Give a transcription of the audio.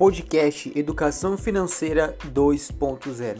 podcast Educação Financeira 2.0.